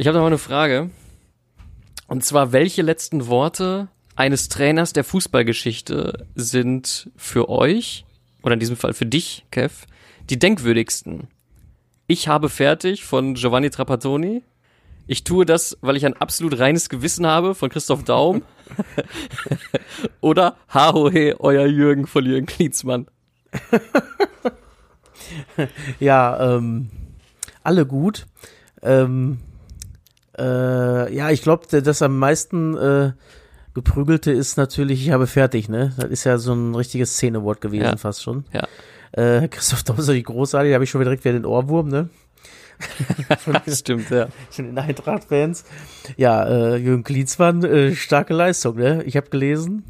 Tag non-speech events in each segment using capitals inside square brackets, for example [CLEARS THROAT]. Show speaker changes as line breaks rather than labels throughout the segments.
Ich habe noch mal eine Frage. Und zwar, welche letzten Worte eines Trainers der Fußballgeschichte sind für euch, oder in diesem Fall für dich, Kev, die denkwürdigsten? Ich habe fertig von Giovanni Trapattoni. Ich tue das, weil ich ein absolut reines Gewissen habe von Christoph Daum. [LAUGHS] Oder Hahohe, euer Jürgen von Jürgen Klinsmann. [LAUGHS]
ja, ähm, alle gut. Ähm, äh, ja, ich glaube, das am meisten äh, geprügelte ist natürlich, ich habe fertig, ne? Das ist ja so ein richtiges Szenewort gewesen,
Ja.
fast schon.
Ja.
Äh, Christoph Daum ist natürlich großartig, da habe ich schon wieder direkt wieder den Ohrwurm, ne? [LAUGHS]
Stimmt, ja. [LAUGHS]
Von den Eintracht-Fans. Ja, äh, Jürgen Klinsmann, äh, starke Leistung, ne? Ich habe gelesen.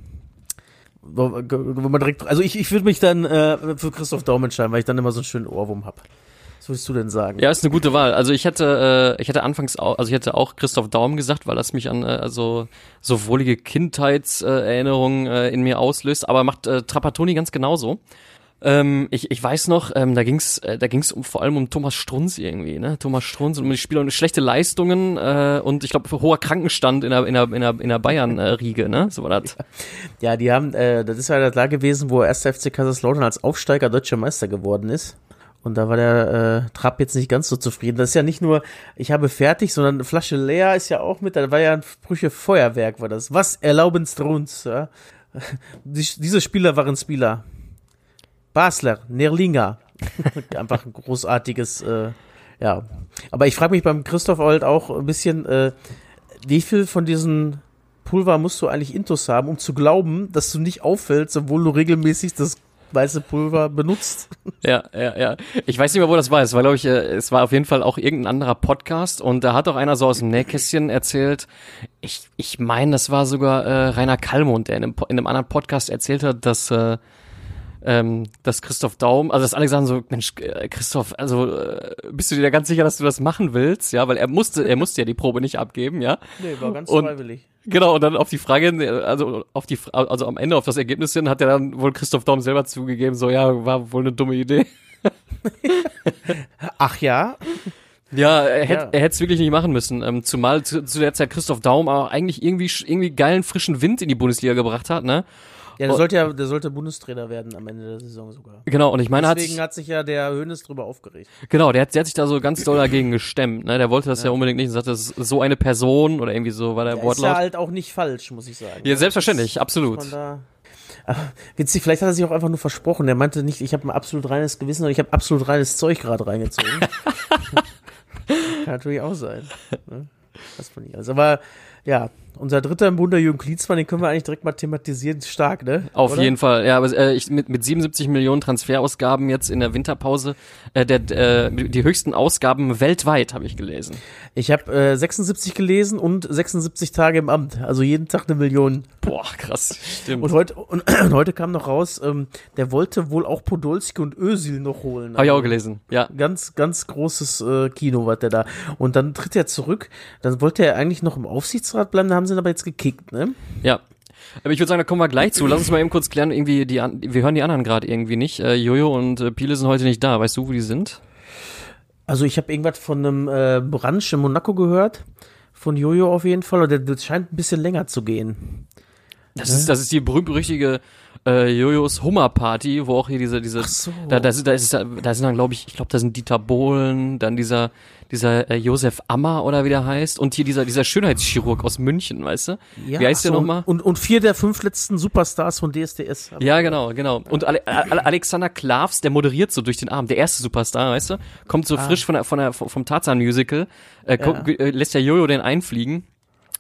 Wo, wo man direkt, also ich, ich würde mich dann äh, für Christoph Daum entscheiden, weil ich dann immer so einen schönen Ohrwurm hab. Was würdest du denn sagen?
Ja, ist eine gute Wahl. Also ich hätte, äh, ich hätte anfangs auch, also ich hätte auch Christoph Daum gesagt, weil das mich an äh, also so wohlige Kindheitserinnerungen äh, in mir auslöst. Aber macht äh, Trapattoni ganz genauso. Ähm, ich, ich weiß noch, ähm, da ging's, äh, da ging's um, vor allem um Thomas Strunz irgendwie, ne? Thomas Strunz und um die Spieler und schlechte Leistungen äh, und ich glaube hoher Krankenstand in der in der in der, in der Bayern-Riege, ne? So war das.
Ja, die haben, äh, das ist ja da gewesen, wo 1. FC Kaiserslautern als Aufsteiger deutscher Meister geworden ist. Und da war der äh, Trapp jetzt nicht ganz so zufrieden. Das ist ja nicht nur, ich habe fertig, sondern eine Flasche leer ist ja auch mit, da war ja ein Sprüche Feuerwerk, war das. Was erlauben uns? Ja? [LAUGHS] Die, diese Spieler waren Spieler. Basler, Nerlinger. [LAUGHS] Einfach ein großartiges, äh, ja. Aber ich frage mich beim Christoph halt auch ein bisschen, äh, wie viel von diesen Pulver musst du eigentlich Intus haben, um zu glauben, dass du nicht auffällst, obwohl du regelmäßig das weiße Pulver benutzt.
Ja, ja, ja. Ich weiß nicht mehr, wo das war. Es war, glaube ich, äh, es war auf jeden Fall auch irgendein anderer Podcast und da hat auch einer so aus dem Nähkästchen erzählt. Ich, ich meine, das war sogar äh, Rainer Kallmund, der in einem, in einem anderen Podcast erzählt hat, dass äh, ähm, dass Christoph Daum, also dass alle sagen so, Mensch, äh, Christoph, also äh, bist du dir da ganz sicher, dass du das machen willst? Ja, weil er musste, er musste ja die Probe nicht abgeben, ja.
Nee, war ganz
Und-
freiwillig.
Genau, und dann auf die Frage, also auf die, also am Ende auf das Ergebnis hin, hat er dann wohl Christoph Daum selber zugegeben, so ja, war wohl eine dumme Idee. [LAUGHS]
Ach ja?
Ja, er hätte
Ja.
er hätte es wirklich nicht machen müssen. Ähm, zumal zu, zu der Zeit Christoph Daum auch eigentlich irgendwie irgendwie geilen frischen Wind in die Bundesliga gebracht hat, ne?
Ja, der
Oh.
sollte ja, der sollte Bundestrainer werden am Ende der Saison sogar.
Genau, und ich meine, hat
Deswegen
sich,
hat sich ja der Hönes drüber aufgeregt.
genau, der hat, der hat sich da so ganz doll dagegen gestemmt, ne? Der wollte das ja, unbedingt nicht und sagte, das ist so eine Person oder irgendwie so war der
ist
Wortlaut.
ja halt auch nicht falsch, muss ich sagen.
Ja, selbstverständlich, absolut.
Von da. Aber witzig, vielleicht hat er sich auch einfach nur versprochen. Der meinte nicht, ich habe ein absolut reines Gewissen und ich habe absolut reines Zeug gerade reingezogen. [LAUGHS] Kann natürlich auch sein. Ne? Das von alles. Aber ja, unser dritter im Bunde, Jürgen Klinsmann, den können wir eigentlich direkt mal thematisieren. Stark, ne?
Auf
Oder?
jeden Fall, ja, aber äh, ich, mit, mit 77 Millionen Transferausgaben jetzt in der Winterpause, äh, der, äh, die höchsten Ausgaben weltweit, habe ich gelesen.
Ich habe äh, 76 gelesen und 76 Tage im Amt. Also jeden Tag eine Million.
Boah, krass, stimmt.
Und heute, und, [CLEARS THROAT] und heute kam noch raus, ähm, der wollte wohl auch Podolski und Özil noch holen.
Habe ich auch gelesen, ja.
Ganz, ganz großes äh, Kino war der da. Und dann tritt er zurück. Dann wollte er eigentlich noch im Aufsichtsrat bleiben, da haben ihn aber jetzt gekickt, ne?
Ja. Aber ich würde sagen, da kommen wir gleich zu. Lass uns mal eben kurz klären, irgendwie die an wir hören die anderen gerade irgendwie nicht. Äh, Jojo und äh, Piele sind heute nicht da. Weißt du, wo die sind?
Also ich habe irgendwas von einem äh, Branch in Monaco gehört. Von Jojo auf jeden Fall. Und das scheint ein bisschen länger zu gehen.
Das ist das ist die berühmt-berüchtige äh, Jojos Hummer Party, wo auch hier diese diese
Ach so.
da da, da ist da, da sind dann glaube ich, ich glaube, da sind Dieter Bohlen, dann dieser dieser äh, Josef Ammer oder wie der heißt und hier dieser dieser Schönheitschirurg aus München, weißt du?
Ja,
wie heißt der
so,
nochmal?
Und, und vier der fünf letzten Superstars von DSDS.
Ja, genau, genau. Und Ale Ale Alexander Klavs, der moderiert so durch den Abend, der erste Superstar, weißt du? Kommt so frisch von der, von der, vom Tarzan-Musical, äh, kommt, äh, lässt der Jojo den einfliegen.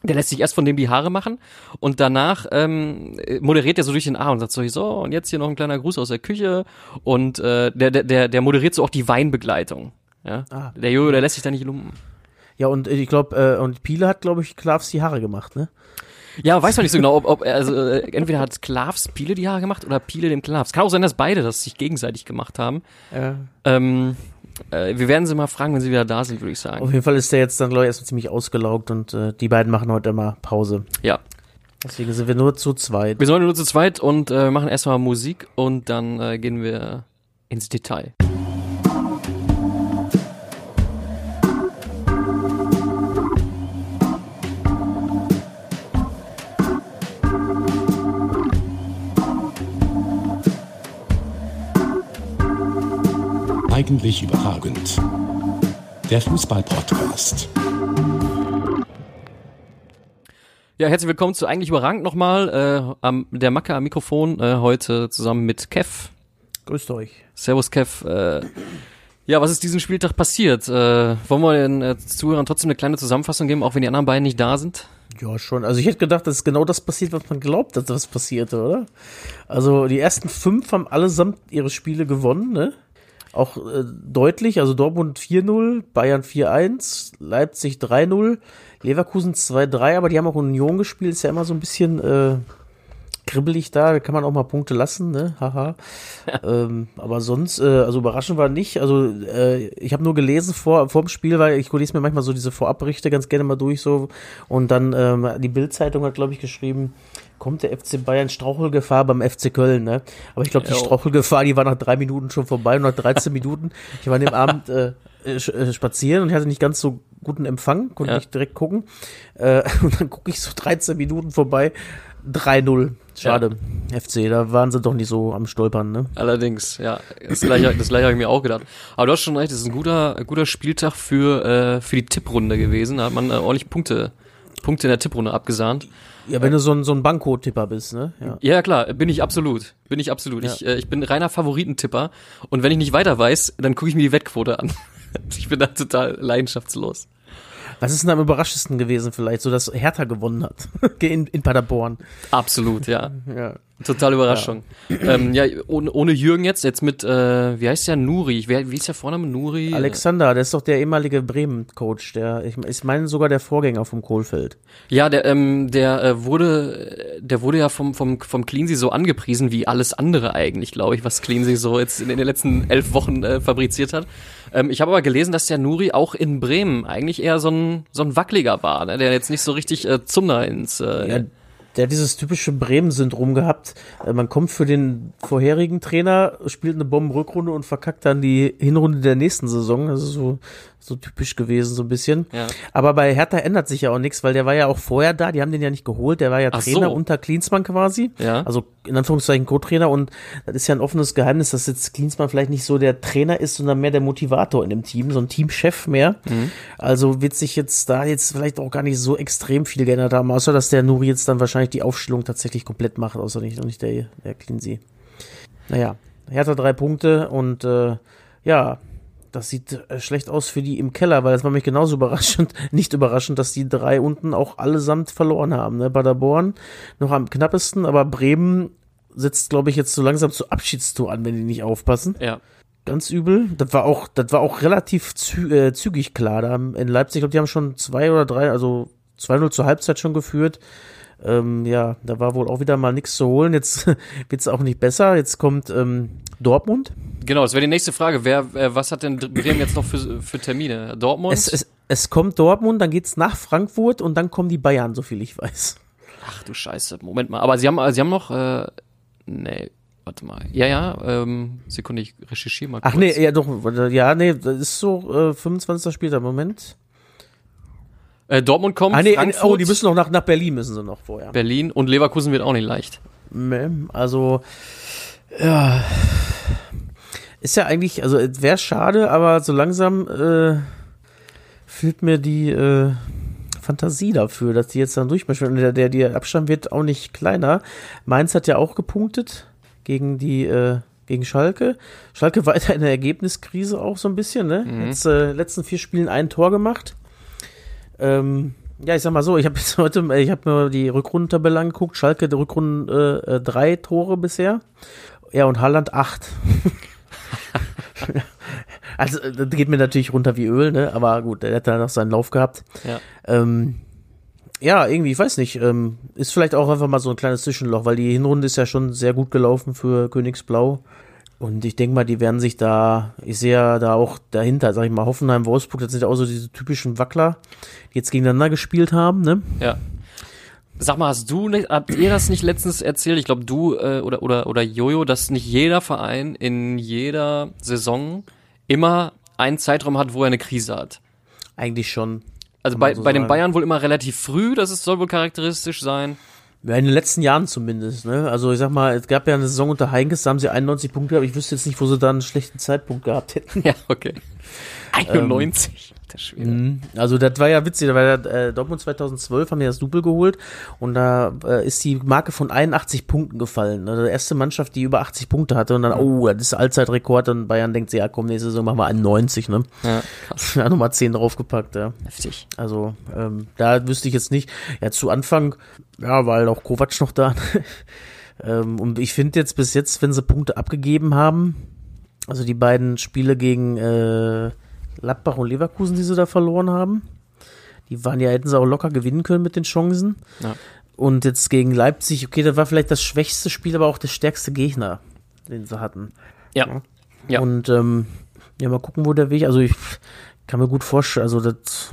Der lässt sich erst von dem die Haare machen und danach ähm, äh, moderiert er so durch den Abend und sagt so, so, und jetzt hier noch ein kleiner Gruß aus der Küche und äh, der, der, der, der moderiert so auch die Weinbegleitung. Ja?
Ah.
Der Jojo, der lässt sich da nicht lumpen.
Ja, und ich glaube, äh, und Piele hat, glaube ich, Klavs die Haare gemacht, ne?
Ja, weiß man nicht so genau, ob, ob er- also äh, entweder hat Klavs Piele die Haare gemacht oder Piele dem Klavs. Kann auch sein, dass beide das sich gegenseitig gemacht haben.
Ja.
Ähm, äh, wir werden sie mal fragen, wenn sie wieder da sind, würde ich sagen.
Auf jeden Fall ist der jetzt dann, glaube ich, erstmal ziemlich ausgelaugt und äh, die beiden machen heute immer Pause.
Ja.
Deswegen sind wir nur zu zweit.
Wir sind heute nur zu zweit und äh, machen erstmal Musik und dann äh, gehen wir ins Detail.
Eigentlich überragend. Der Fußball-Podcast.
Ja, herzlich willkommen zu Eigentlich überragend nochmal. Äh, am, der Macke am Mikrofon, äh, heute zusammen mit Kev.
Grüßt euch.
Servus Kev. Äh, ja, was ist diesen Spieltag passiert? Äh, wollen wir den äh, Zuhörern trotzdem eine kleine Zusammenfassung geben, auch wenn die anderen beiden nicht da sind?
Ja, schon. Also ich hätte gedacht, dass genau das passiert, was man glaubt, dass das passierte, oder? Also die ersten fünf haben allesamt ihre Spiele gewonnen, ne? Auch äh, deutlich, also Dortmund 4-0, Bayern 4-1, Leipzig 3-0, Leverkusen 2-3, aber die haben auch Union gespielt, ist ja immer so ein bisschen äh, kribbelig da, da kann man auch mal Punkte lassen, ne? Haha. ähm, aber sonst, äh, also überraschend war nicht. Also äh, ich habe nur gelesen vor vor dem Spiel, weil ich lese mir manchmal so diese Vorabberichte ganz gerne mal durch so und dann ähm, die Bildzeitung hat glaube ich geschrieben, kommt der FC Bayern Strauchelgefahr beim FC Köln, ne? Aber ich glaube, die. Strauchelgefahr, die war nach drei Minuten schon vorbei und nach 13 [LAUGHS] Minuten. Ich war an dem Abend äh, äh, äh, spazieren und ich hatte nicht ganz so guten Empfang, konnte
Ja.
nicht direkt gucken. Äh, [LAUGHS] und dann gucke ich so 13 Minuten vorbei, 3-0. Schade, FC, da waren sie doch nicht so am Stolpern, ne?
Allerdings, ja. Das gleiche, das gleiche habe ich mir auch gedacht. Aber du hast schon recht, es ist ein guter, ein guter Spieltag für, äh, für die Tipprunde gewesen. Da hat man äh, ordentlich Punkte, Punkte in der Tipprunde abgesahnt.
Ja, wenn du so ein, so ein Banko-Tipper bist, ne? Ja.
Ja, klar, bin ich absolut. Bin ich absolut.
Ja.
Ich, äh, ich bin reiner Favoritentipper. Und wenn ich nicht weiter weiß, dann gucke ich mir die Wettquote an. [LAUGHS] ich bin da total leidenschaftslos.
Was ist denn am überraschendsten gewesen vielleicht? So, dass Hertha gewonnen hat [LAUGHS] in, in Paderborn.
Absolut, ja.
Ja.
Total Überraschung. Ja, ähm, ja ohne, ohne Jürgen jetzt, jetzt mit, äh, wie heißt der, Nuri? Wer, wie ist der Vorname? Nuri?
Alexander, der ist doch der ehemalige Bremen-Coach. Der, ich, ich meine sogar der Vorgänger vom Kohlfeld.
Ja, der, ähm, der äh, wurde, der wurde ja vom, vom, vom Cleansey so angepriesen wie alles andere eigentlich, glaube ich, was Cleansey so jetzt in, in den letzten elf Wochen äh, fabriziert hat. Ähm, ich habe aber gelesen, dass der Nuri auch in Bremen eigentlich eher so ein, so ein Wackeliger war, ne? der jetzt nicht so richtig äh, Zunder ins, äh,
Ja, der hat dieses typische Bremen-Syndrom gehabt. Äh, Man kommt für den vorherigen Trainer, spielt eine Bombenrückrunde und verkackt dann die Hinrunde der nächsten Saison. Ist so, so typisch gewesen, so ein bisschen.
Ja.
Aber bei Hertha ändert sich ja auch nichts, weil der war ja auch vorher da. Die haben den ja nicht geholt. Der war ja
Ach
Trainer
so.
unter Klinsmann quasi.
Ja.
Also in Anführungszeichen Co-Trainer. Und das ist ja ein offenes Geheimnis, dass jetzt Klinsmann vielleicht nicht so der Trainer ist, sondern mehr der Motivator in dem Team, so ein Teamchef mehr.
Mhm.
Also wird sich jetzt da jetzt vielleicht auch gar nicht so extrem viel geändert haben, außer dass der Nuri jetzt dann wahrscheinlich die Aufstellung tatsächlich komplett macht, außer nicht, nicht der, der Cleansey. Naja, Hertha drei Punkte und äh, ja, das sieht äh, schlecht aus für die im Keller, weil das war mich genauso [LAUGHS] überraschend, nicht überraschend, dass die drei unten auch allesamt verloren haben. Ne? Paderborn noch am knappesten, aber Bremen setzt, glaube ich, jetzt so langsam zu Abschiedstour an, wenn die nicht aufpassen.
ja.
Ganz übel. Das war auch, das war auch relativ zü äh, zügig klar. Da in Leipzig, ich glaube, die haben schon zwei oder drei, also 2-0 zur Halbzeit schon geführt. Ähm, ja, da war wohl auch wieder mal nichts zu holen. Jetzt [LAUGHS] wird's auch nicht besser. Jetzt kommt ähm, Dortmund.
Genau, das wäre die nächste Frage. Wer, äh, was hat denn Bremen jetzt noch für, für Termine? Dortmund?
Es, es, es kommt Dortmund, dann geht's nach Frankfurt und dann kommen die Bayern, so viel ich weiß.
Ach du Scheiße, Moment mal. Aber sie haben, sie haben noch, äh, nee, warte mal. Ja, ja, ähm, Sekunde, ich recherchiere mal kurz.
Ach nee, ja doch, ja, nee, das ist so äh, 25. Spieltag, Moment.
Äh, Dortmund kommt,
Ah nee,
Frankfurt,
oh, die müssen noch nach, nach Berlin müssen sie noch vorher.
Berlin und Leverkusen wird auch nicht leicht.
Also, ja. Ist ja eigentlich, also wäre schade, aber so langsam äh, fehlt mir die äh, Fantasie dafür, dass die jetzt dann durchmischen. Und der, der, der Abstand wird auch nicht kleiner. Mainz hat ja auch gepunktet gegen die, äh, gegen Schalke. Schalke weiter in der Ergebniskrise auch so ein bisschen, ne? Jetzt äh, letzten vier Spielen ein Tor gemacht. Ähm, ja, ich sag mal so, ich habe jetzt [LAUGHS] heute, ich habe mir die Rückrundentabelle angeguckt. Schalke der Rückrunden äh, äh, drei Tore bisher. Ja, und Haaland acht. [LAUGHS] [LAUGHS] also, äh, das geht mir natürlich runter wie Öl, ne? Aber gut, der hat da noch seinen Lauf gehabt.
Ja.
Ähm, ja, irgendwie, ich weiß nicht, ähm, ist vielleicht auch einfach mal so ein kleines Zwischenloch, weil die Hinrunde ist ja schon sehr gut gelaufen für Königsblau. Und ich denke mal, die werden sich da, ich sehe ja da auch dahinter, sag ich mal, Hoffenheim, Wolfsburg, das sind ja auch so diese typischen Wackler, die jetzt gegeneinander gespielt haben, ne?
Ja. Sag mal, hast du nicht, habt ihr das nicht letztens erzählt? Ich glaube, du äh, oder oder oder Jojo, dass nicht jeder Verein in jeder Saison immer einen Zeitraum hat, wo er eine Krise hat.
Eigentlich schon.
Also bei,
so
bei den. Bayern wohl immer relativ früh, das ist, soll wohl charakteristisch sein.
Ja, in den letzten Jahren zumindest, ne? Also ich sag mal, es gab ja eine Saison unter Heinkes, da haben sie 91 Punkte, aber ich wüsste jetzt nicht, wo sie da einen schlechten Zeitpunkt gehabt hätten. [LAUGHS]
Ja, okay. 91. Der Schwede.
Mhm. Also das war ja witzig, da war ja, äh, Dortmund 2012 haben die das Double geholt und da äh, ist die Marke von 81 Punkten gefallen. Also die erste Mannschaft, die über 80 Punkte hatte und dann, oh, das ist Allzeitrekord und Bayern denkt sich, ja komm, nächste Saison machen wir 91, ne?
Ja, krass.
Ja, Nummer 10 draufgepackt, ja.
Heftig.
Also, ähm, da wüsste ich jetzt nicht. Ja, zu Anfang, ja, war halt auch Kovac noch da. [LAUGHS] ähm, und ich finde jetzt bis jetzt, wenn sie Punkte abgegeben haben, also die beiden Spiele gegen äh, Gladbach und Leverkusen, die sie da verloren haben, die waren ja, hätten sie auch locker gewinnen können mit den Chancen.
Ja.
Und jetzt gegen Leipzig, okay, das war vielleicht das schwächste Spiel, aber auch der stärkste Gegner, den sie hatten.
Ja. Ja.
Und ähm, ja, mal gucken, wo der Weg. Also ich kann mir gut vorstellen, also das,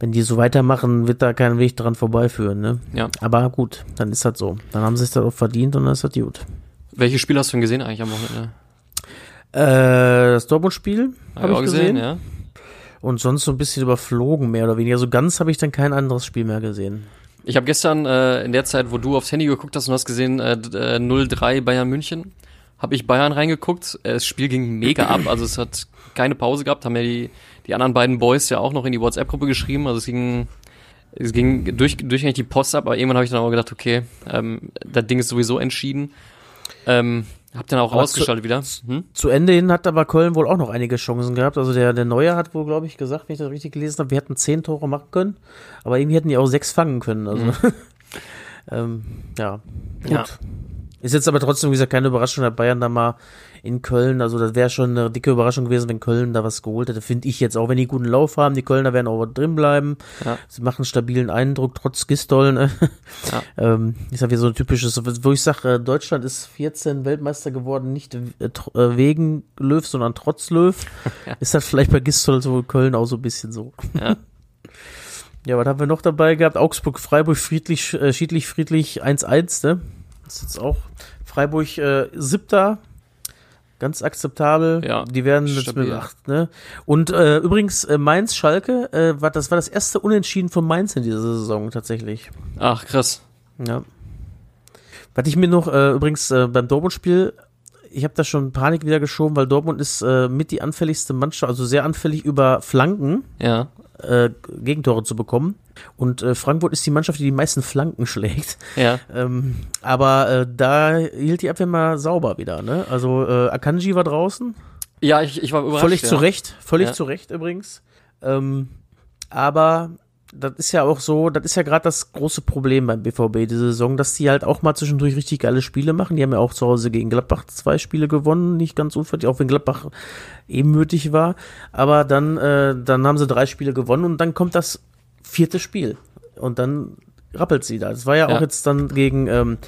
wenn die so weitermachen, wird da kein Weg dran vorbeiführen, ne?
Ja.
Aber gut, dann ist das so. Dann haben sie es darauf verdient und dann ist das gut.
Welche Spiele hast du denn gesehen eigentlich am Wochenende?
Äh, das Dortmund-Spiel
Hab
habe ich
auch
gesehen.
ja.
Und sonst so ein bisschen überflogen, mehr oder weniger. So ganz habe ich dann kein anderes Spiel mehr gesehen.
Ich habe gestern äh, in der Zeit, wo du aufs Handy geguckt hast und hast gesehen, äh, d- äh, 0-3 Bayern München, habe ich Bayern reingeguckt. Äh, Das Spiel ging mega ab, also es hat keine Pause gehabt, haben ja die, die anderen beiden Boys ja auch noch in die WhatsApp-Gruppe geschrieben, also es ging, es ging durch, durch eigentlich die Post ab, aber irgendwann habe ich dann auch gedacht, okay, ähm, das Ding ist sowieso entschieden. Ähm, hab dann auch
Aber
ausgeschaltet wieder. Hm?
Zu Ende hin hat aber Köln wohl auch noch einige Chancen gehabt. Also der, der Neue hat wohl, glaube ich, gesagt, wenn ich das richtig gelesen habe, wir hätten zehn Tore machen können, aber irgendwie hätten die auch sechs fangen können. Also [LAUGHS] ähm, ja, gut.
Ja.
Ist jetzt aber trotzdem, wie gesagt, keine Überraschung, dass Bayern da mal in Köln, also das wäre schon eine dicke Überraschung gewesen, wenn Köln da was geholt hätte, finde ich jetzt, auch wenn die guten Lauf haben, die Kölner werden auch drin bleiben,
Ja.
sie machen einen stabilen Eindruck, trotz Gistol, ne? [LAUGHS]
Ja.
ähm, ist ja wie so ein typisches, wo ich sage, Deutschland ist 14 Weltmeister geworden, nicht äh, äh, wegen Löw, sondern trotz Löw, [LAUGHS] ist das vielleicht bei Gistol so Köln auch so ein bisschen so.
Ja. [LAUGHS]
Ja, was haben wir noch dabei gehabt? Augsburg, Freiburg, friedlich, äh, schiedlich, friedlich 1-1, ne? Das ist jetzt auch Freiburg äh, siebter. Ganz akzeptabel.
Ja,
Die werden jetzt
stabil.
mit acht, ne? Und äh, übrigens, äh, Mainz, Schalke, äh, war, das war das erste Unentschieden von Mainz in dieser Saison tatsächlich.
Ach, krass.
Ja. Was ich mir noch, äh, übrigens äh, beim Dortmund-Spiel, ich habe da schon Panik wieder geschoben, weil Dortmund ist äh, mit die anfälligste Mannschaft, also sehr anfällig über Flanken
Ja.
Äh, Gegentore zu bekommen. Und äh, Frankfurt ist die Mannschaft, die die meisten Flanken [LAUGHS] schlägt.
Ja.
Ähm, aber äh, da hielt die Abwehr mal sauber wieder. Ne? Also äh, Akanji war draußen,
Ja, ich, ich war überrascht.
völlig
ja.
zu Recht, völlig
Ja.
zu Recht übrigens. Ähm, aber das ist ja auch so, das ist ja gerade das große Problem beim BVB diese Saison, dass die halt auch mal zwischendurch richtig geile Spiele machen. Die haben ja auch zu Hause gegen Gladbach zwei Spiele gewonnen, nicht ganz unverdient, auch wenn Gladbach ebenmütig war. Aber dann, äh, dann haben sie drei Spiele gewonnen und dann kommt das vierte Spiel. Und dann rappelt sie da. Das war ja,
Ja.
auch jetzt dann gegen, ähm,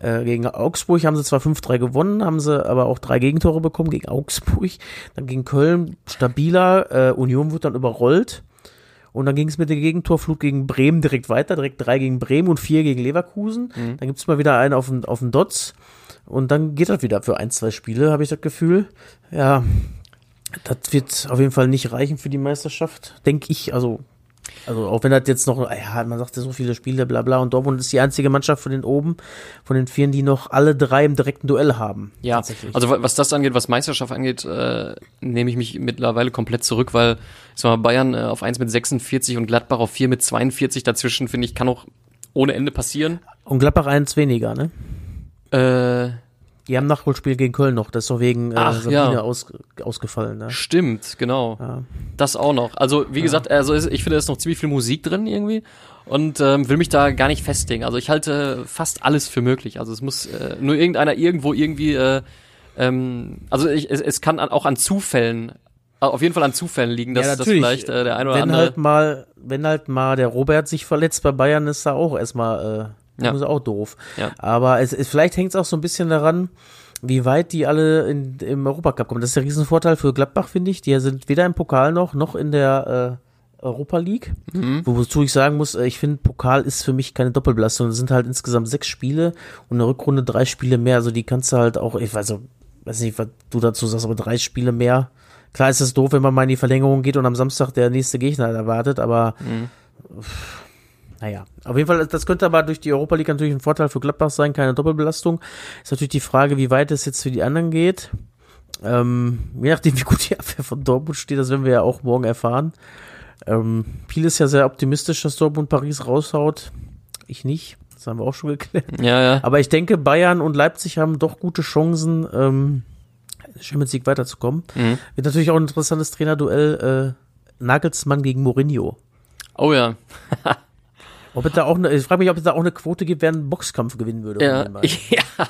äh, gegen Augsburg haben sie zwar 5-3 gewonnen, haben sie aber auch drei Gegentore bekommen gegen Augsburg. Dann gegen Köln stabiler, äh, Union wird dann überrollt. Und dann ging es mit der Gegentorflut gegen Bremen direkt weiter, direkt drei gegen Bremen und vier gegen Leverkusen. Dann gibt's mal wieder einen auf den, auf den Dots. Und dann geht das wieder für ein, zwei Spiele, habe ich das Gefühl. Ja, das wird auf jeden Fall nicht reichen für die Meisterschaft, denke ich. Also, also auch wenn das jetzt noch, ja, man sagt ja so viele Spiele, bla bla, und Dortmund ist die einzige Mannschaft von den oben, von den Vieren, die noch alle drei im direkten Duell haben.
Ja,
tatsächlich.
also wa- was das angeht, was Meisterschaft angeht, äh, nehme ich mich mittlerweile komplett zurück, weil ich sag mal, Bayern äh, auf 1 mit 46 und Gladbach auf 4 mit 42 dazwischen, finde ich, kann auch ohne Ende passieren.
Und Gladbach eins weniger, ne?
Äh,
Die haben Nachholspiel gegen Köln noch, das ist doch wegen äh,
Ach,
Sabine
ja.
aus, ausgefallen. Ne?
stimmt, genau.
Ja.
Das auch noch. Also, wie gesagt, also ich finde, da ist noch ziemlich viel Musik drin irgendwie und ähm, will mich da gar nicht festlegen. Also ich halte fast alles für möglich. Also es muss äh, nur irgendeiner irgendwo irgendwie, äh, ähm, also ich, es, es kann an, auch an Zufällen, äh, auf jeden Fall an Zufällen liegen, dass,
Ja, natürlich.
vielleicht äh, der eine oder
wenn
andere.
halt mal, wenn halt mal der Robert sich verletzt bei Bayern, ist da auch erstmal,
Ja.
ist auch doof.
Ja.
Aber es, es vielleicht hängt es auch so ein bisschen daran, wie weit die alle in, im Europacup kommen. Das ist der Riesenvorteil für Gladbach, finde ich. Die sind weder im Pokal noch, noch in der äh, Europa League.
Mhm.
Wozu ich sagen muss, äh, ich finde, Pokal ist für mich keine Doppelbelastung. Es sind halt insgesamt sechs Spiele und eine Rückrunde drei Spiele mehr. Also die kannst du halt auch, ich weiß, weiß nicht, was du dazu sagst, aber drei Spiele mehr. Klar ist es doof, wenn man mal in die Verlängerung geht und am Samstag der nächste Gegner erwartet, aber
Mhm.
Naja, auf jeden Fall, das könnte aber durch die Europa League natürlich ein Vorteil für Gladbach sein, keine Doppelbelastung. Ist natürlich die Frage, wie weit es jetzt für die anderen geht. Ähm, je nachdem, wie gut die Abwehr von Dortmund steht, das werden wir ja auch morgen erfahren. Ähm, Piel ist ja sehr optimistisch, dass Dortmund Paris raushaut. Ich nicht. Das haben wir auch schon geklärt.
Ja, ja.
Aber ich denke, Bayern und Leipzig haben doch gute Chancen, ähm, Champions League weiterzukommen.
Mhm.
Wird natürlich auch ein interessantes Trainerduell. Äh, Nagelsmann gegen Mourinho.
Oh ja.
Ob es da auch eine, ich frage mich, ob es da auch eine Quote gibt, wer einen Boxkampf gewinnen würde.
Ja, [LAUGHS] ja.